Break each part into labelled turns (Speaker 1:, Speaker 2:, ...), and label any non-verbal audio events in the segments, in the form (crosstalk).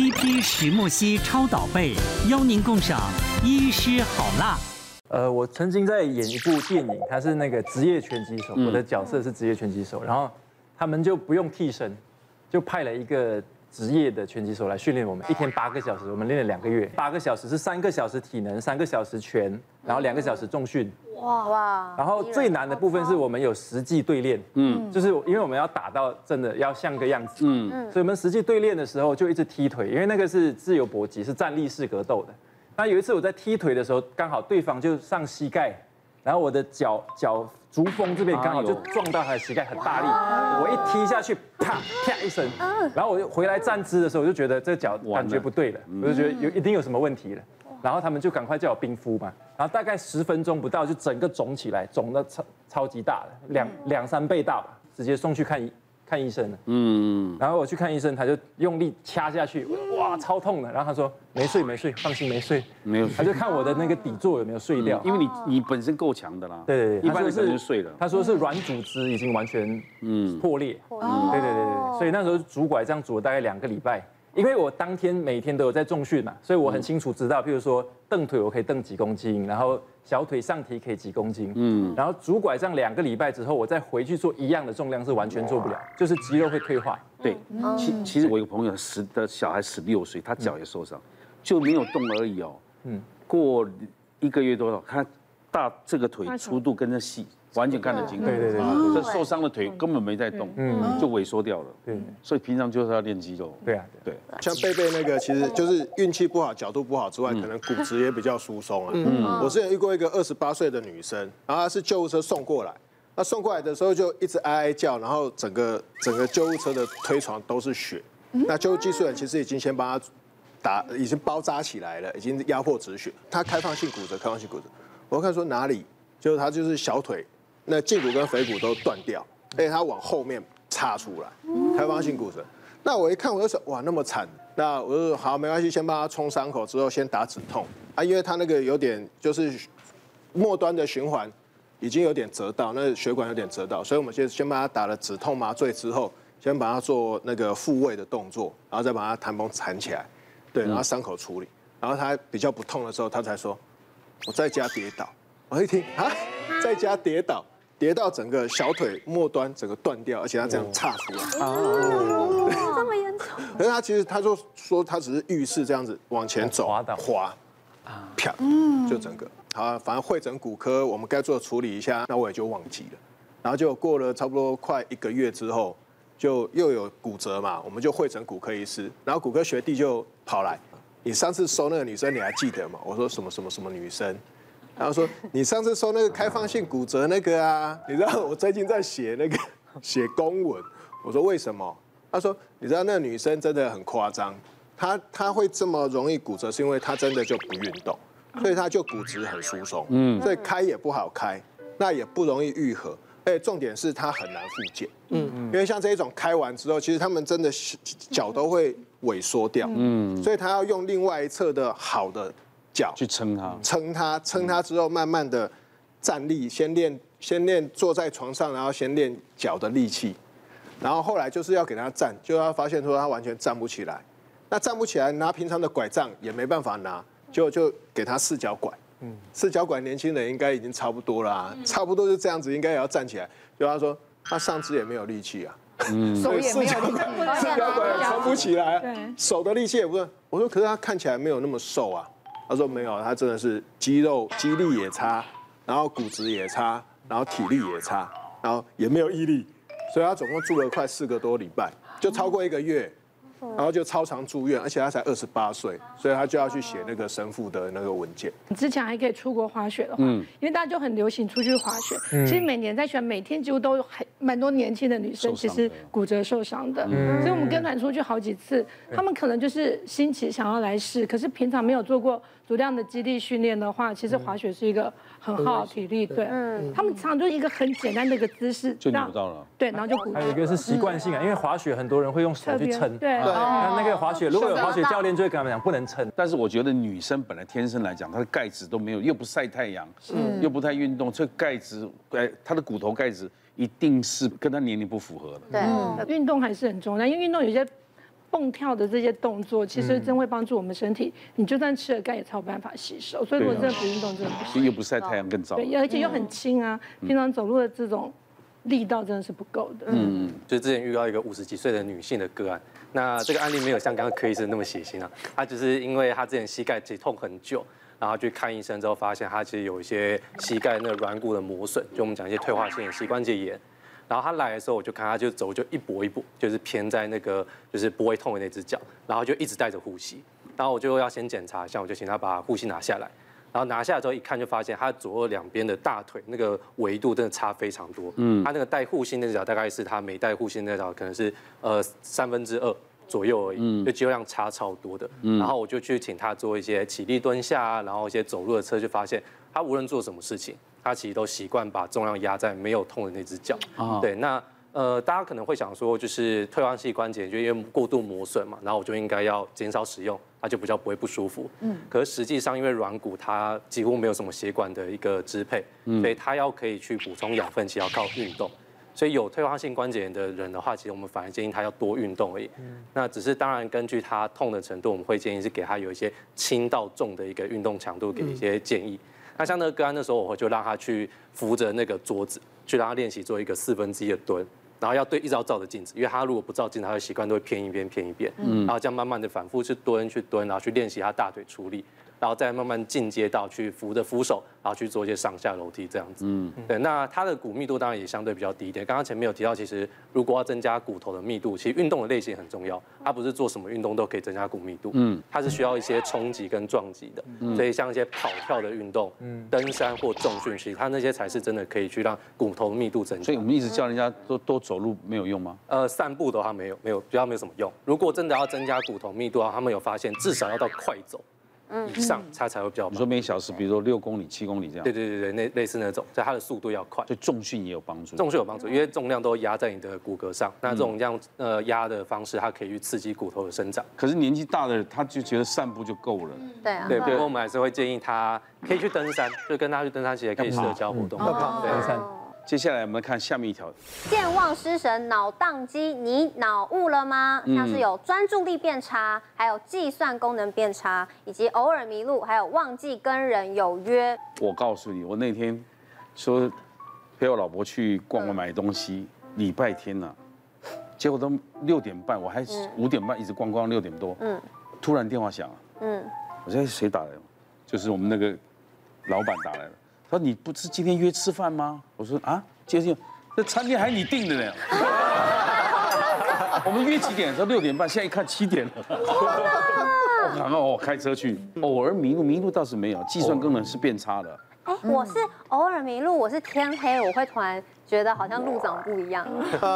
Speaker 1: CP 石墨烯超导被，邀您共赏医师好辣。
Speaker 2: 呃，我曾经在演一部电影，他是那个职业拳击手，我的角色是职业拳击手，然后他们就不用替身，就派了一个。职业的拳击手来训练我们，一天八个小时，我们练了两个月。八个小时是三个小时体能，三个小时拳，然后两个小时重训。哇哇！然后最难的部分是我们有实际对练，嗯，就是因为我们要打到真的要像个样子，嗯，所以我们实际对练的时候就一直踢腿，因为那个是自由搏击，是站立式格斗的。那有一次我在踢腿的时候，刚好对方就上膝盖，然后我的脚脚。足弓这边刚好就撞到他的膝盖，很大力，我一踢下去，啪 (laughs) 啪一声，然后我就回来站姿的时候，我就觉得这脚感觉不对了，我就觉得有一定有什么问题了，然后他们就赶快叫我冰敷嘛，然后大概十分钟不到就整个肿起来，肿的超超级大了，两两三倍大吧，直接送去看医。看医生了，嗯，然后我去看医生，他就用力掐下去，哇，超痛的。然后他说没睡没睡，放心没睡，没有。他就看我的那个底座有没有碎掉，
Speaker 3: 因为你你本身够强的啦。
Speaker 2: 对对对，
Speaker 3: 一般人就碎了。
Speaker 2: 他说是软组织已经完全嗯破裂，嗯，对对对对，所以那时候拄拐杖拄了大概两个礼拜。因为我当天每天都有在重训嘛，所以我很清楚知道，譬如说蹬腿我可以蹬几公斤，然后小腿上提可以几公斤，嗯，然后拄拐杖两个礼拜之后，我再回去做一样的重量是完全做不了，就是肌肉会退化。
Speaker 3: 对，其其实我有个朋友十的小孩十六岁，他脚也受伤，就没有动而已哦，嗯，过一个月多少，他大这个腿粗度跟着细。完全看得清，对对对，这受伤的腿根本没在动，嗯，就萎缩掉了，对，所以平常就是要练肌肉，
Speaker 2: 对啊，
Speaker 4: 对，像贝贝那个其实就是运气不好，角度不好之外，可能骨质也比较疏松啊。嗯，我之前遇过一个二十八岁的女生，然后她是救护车送过来，那送过来的时候就一直哀哀叫，然后整个整个救护车的推床都是血，那救护技术员其实已经先帮她打，已经包扎起来了，已经压迫止血，她开放性骨折，开放性骨折，我看说哪里，就是他就是小腿。那胫骨跟腓骨都断掉，而且它往后面插出来，开放性骨折。那我一看，我就说哇，那么惨。那我就说好，没关系，先帮他冲伤口，之后先打止痛啊，因为他那个有点就是末端的循环已经有点折到，那血管有点折到，所以我们先先帮他打了止痛麻醉之后，先把他做那个复位的动作，然后再把他弹绷缠起来，对，然后伤口处理，然后他比较不痛的时候，他才说我在家跌倒。我一听啊，在家跌倒。跌到整个小腿末端整个断掉，而且他这样岔出来，
Speaker 5: 哦，这么严重。
Speaker 4: 可是他其实他说说他只是浴室这样子往前走滑的滑，啊，啪，就整个好，反正会诊骨科，我们该做的处理一下，那我也就忘记了。然后就过了差不多快一个月之后，就又有骨折嘛，我们就会诊骨科医师，然后骨科学弟就跑来，你上次收那个女生你还记得吗？我说什么什么什么女生。然后说，你上次说那个开放性骨折那个啊，你知道我最近在写那个 (laughs) 写公文。我说为什么？他说，你知道那个女生真的很夸张，她她会这么容易骨折，是因为她真的就不运动，所以她就骨质很疏松，嗯，所以开也不好开，那也不容易愈合，而且重点是她很难复健，嗯嗯，因为像这一种开完之后，其实他们真的脚都会萎缩掉，嗯，所以他要用另外一侧的好的。脚
Speaker 3: 去撑它，
Speaker 4: 撑它，撑它之后，慢慢的站立，先练，先练坐在床上，然后先练脚的力气，然后后来就是要给他站，就要发现说他完全站不起来，那站不起来，拿平常的拐杖也没办法拿，就就给他四脚拐，嗯，四脚拐年轻人应该已经差不多啦，差不多就这样子，应该也要站起来，就他说他上肢也没有力气啊，嗯，所以四脚拐，四脚拐撑不起来，手的力气也不是，我说可是他看起来没有那么瘦啊。他说没有，他真的是肌肉肌力也差，然后骨质也差，然后体力也差，然后也没有毅力，所以他总共住了快四个多礼拜，就超过一个月。然后就超常住院，而且他才二十八岁，所以他就要去写那个神父的那个文件。
Speaker 6: 你之前还可以出国滑雪的话，嗯，因为大家就很流行出去滑雪。嗯，其实每年在选，每天几乎都有很蛮多年轻的女生，其实骨折受伤的。嗯，所以我们跟团出去好几次，他们可能就是新奇想要来试，可是平常没有做过足量的肌力训练的话，其实滑雪是一个很耗体力。对，嗯，他们常常就一个很简单的一个姿势
Speaker 3: 就扭到了。
Speaker 6: 对，然后就骨折。
Speaker 2: 还有一个是习惯性啊，因为滑雪很多人会用手去撑。对。那那个滑雪，如果有滑雪教练就会跟他们讲不能撑。
Speaker 3: 但是我觉得女生本来天生来讲，她的钙质都没有，又不晒太阳，嗯，又不太运动，这钙质，哎，她的骨头钙质一定是跟他年龄不符合的。
Speaker 6: 对，运动还是很重要，因为运动有些蹦跳的这些动作，其实真会帮助我们身体。你就算吃了钙，也才有办法吸收。所以如果真的不运动，真的不行。
Speaker 3: 又不晒太阳更糟。
Speaker 6: 对，而且又很轻啊，平常走路的这种力道真的是不够的。
Speaker 7: 嗯，就之前遇到一个五十几岁的女性的个案，那这个案例没有像刚刚柯医生那么血腥啊，她只是因为她之前膝盖其实痛很久。然后去看医生之后，发现他其实有一些膝盖那个软骨的磨损，就我们讲一些退化性的膝关节炎。然后他来的时候，我就看他就走就一跛一跛，就是偏在那个就是不会痛的那只脚，然后就一直带着护膝。然后我就要先检查一下，我就请他把护膝拿下来。然后拿下来之后一看，就发现他左右两边的大腿那个维度真的差非常多。嗯，他那个带护膝那只脚大概是他没带护膝那只脚可能是呃三分之二。左右而已，就肌肉量差超多的。然后我就去请他做一些起立蹲下啊，然后一些走路的车，就发现他无论做什么事情，他其实都习惯把重量压在没有痛的那只脚。对，那呃，大家可能会想说，就是退化性关节就因为过度磨损嘛，然后我就应该要减少使用，它就比较不会不舒服。嗯。可是实际上，因为软骨它几乎没有什么血管的一个支配，所以它要可以去补充养分，其实要靠运动。所以有退化性关节炎的人的话，其实我们反而建议他要多运动而已。那只是当然根据他痛的程度，我们会建议是给他有一些轻到重的一个运动强度，给一些建议。那像那个个案的时候，我会就让他去扶着那个桌子，去让他练习做一个四分之一的蹲，然后要对一直要照着镜子，因为他如果不照镜子，他的习惯都会偏一边偏一边。嗯然后这样慢慢的反复去蹲去蹲，然后去练习他大腿出力。然后再慢慢进阶到去扶着扶手，然后去做一些上下楼梯这样子。嗯，对。那它的骨密度当然也相对比较低一点。刚刚前面有提到，其实如果要增加骨头的密度，其实运动的类型很重要。它不是做什么运动都可以增加骨密度。嗯，它是需要一些冲击跟撞击的。嗯，所以像一些跑跳的运动，嗯，登山或重训，其实它那些才是真的可以去让骨头密度增加。
Speaker 3: 所以我们一直叫人家多多走路没有用吗？
Speaker 7: 呃，散步的话没有，没有，比较没有什么用。如果真的要增加骨头密度的话，他们有发现至少要到快走。以上它才会比较。
Speaker 3: 你说每小时，比如说六公里、七公里这样。
Speaker 7: 对对对对，那类似那种，所以它的速度要快。
Speaker 3: 对重训也有帮助。
Speaker 7: 重训有帮助，因为重量都压在你的骨骼上，那这种这样呃压的方式，它可以去刺激骨头的生长。
Speaker 3: 可是年纪大的他就觉得散步就够了。
Speaker 5: 对啊。
Speaker 7: 对，不过我们还是会建议他可以去登山，就跟他去登山，其实可以社交活动。
Speaker 3: 登山。接下来我们看下面一条，
Speaker 5: 健忘失神、脑宕机，你脑雾了吗？像是有专注力变差，还有计算功能变差，以及偶尔迷路，还有忘记跟人有约。
Speaker 3: 我告诉你，我那天说陪我老婆去逛逛买东西，礼拜天呐，结果都六点半，我还五点半一直逛逛六点多，嗯，突然电话响了，嗯，我说谁打来的？就是我们那个老板打来了。他说：“你不是今天约吃饭吗？”我说：“啊，今天这餐厅还你订的呢。(laughs) ”我们约几点？说六点半，现在一看七点了。(laughs) 然后我开车去，偶尔迷路，迷路倒是没有，计算功能是变差的。
Speaker 5: 哎，我是偶尔迷路，我是天黑，我会突然觉得好像路长不一样。(laughs) 对，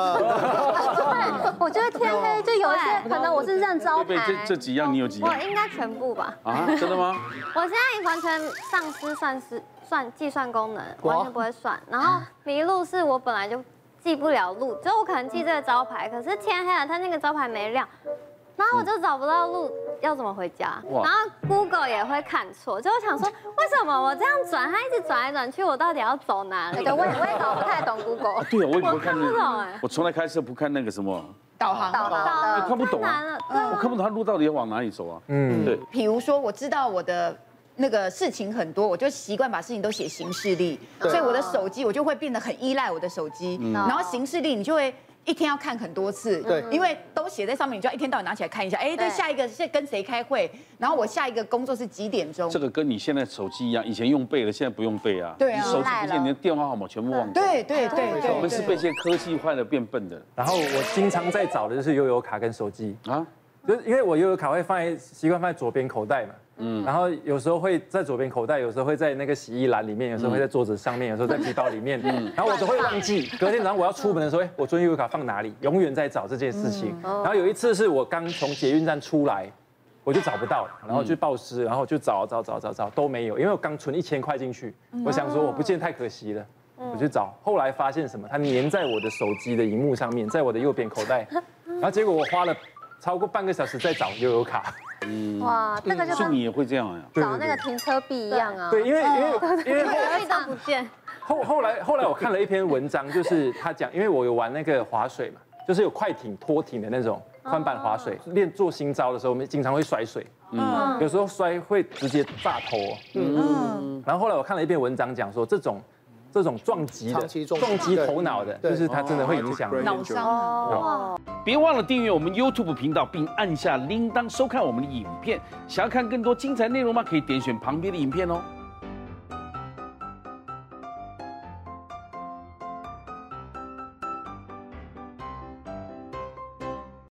Speaker 5: 我觉得天黑就有一些可能我是认招牌。
Speaker 3: 这这几样你有几样？
Speaker 5: 我应该全部吧。
Speaker 3: 啊，真的吗？
Speaker 5: 我现在完全丧失算是。算计算功能完全不会算，然后迷路是我本来就记不了路，就我可能记这个招牌，可是天黑了，它那个招牌没亮，然后我就找不到路，要怎么回家？然后 Google 也会看错，就我想说，(laughs) 为什么我这样转，它一直转来转去，我到底要走哪里？对，我也我也搞不太懂 Google。
Speaker 3: 对啊，我也不会看那个，我从来开车不看那个什么
Speaker 8: 导航，导
Speaker 5: 航，
Speaker 3: 我看不懂啊，我看不懂它路到底要往哪里走啊？嗯，对。
Speaker 8: 比如说，我知道我的。那个事情很多，我就习惯把事情都写行事历，所以我的手机我就会变得很依赖我的手机。然后行事历你就会一天要看很多次，对，因为都写在上面，你就要一天到晚拿起来看一下。哎，对，下一个是跟谁开会，然后我下一个工作是几点钟。这
Speaker 3: 个跟你现在手机一样，以前用背的，现在不用背啊。
Speaker 8: 对啊，
Speaker 3: 手机不见，你的电话号码全部忘记。
Speaker 8: 对对对，
Speaker 3: 我们是被这些科技坏了变笨的。
Speaker 2: 然后我经常在找的就是悠游卡跟手机啊，(laughs) 就是因为我悠游卡会放在习惯放在左边口袋嘛。嗯，然后有时候会在左边口袋，有时候会在那个洗衣篮里面，有时候会在桌子上面，有时候在皮包里面。嗯，然后我都会忘记。隔天早上我要出门的时候，哎，我昨天悠游卡放哪里？永远在找这件事情。然后有一次是我刚从捷运站出来，我就找不到，然后去报失，然后就找找找找找都没有，因为我刚存一千块进去，我想说我不见太可惜了，我去找。后来发现什么？它粘在我的手机的荧幕上面，在我的右边口袋。然后结果我花了超过半个小时再找悠游卡。
Speaker 5: 嗯，哇，那个就是
Speaker 3: 你也会这样呀？
Speaker 5: 找那个停车币一样啊。
Speaker 2: 对，因为因为因为
Speaker 5: 币都不见。
Speaker 2: 后后来后来我看了一篇文章，就是他讲，因为我有玩那个划水嘛，就是有快艇、拖艇的那种，宽板划水，练做新招的时候，我们经常会摔水，嗯，有时候摔会直接炸头，嗯，然后后来我看了一篇文章讲说，这种这种撞击的撞击头脑的，就是它真的会影响
Speaker 8: 脑伤哦。
Speaker 3: 别忘了订阅我们 YouTube 频道，并按下铃铛收看我们的影片。想要看更多精彩内容吗？可以点选旁边的影片哦。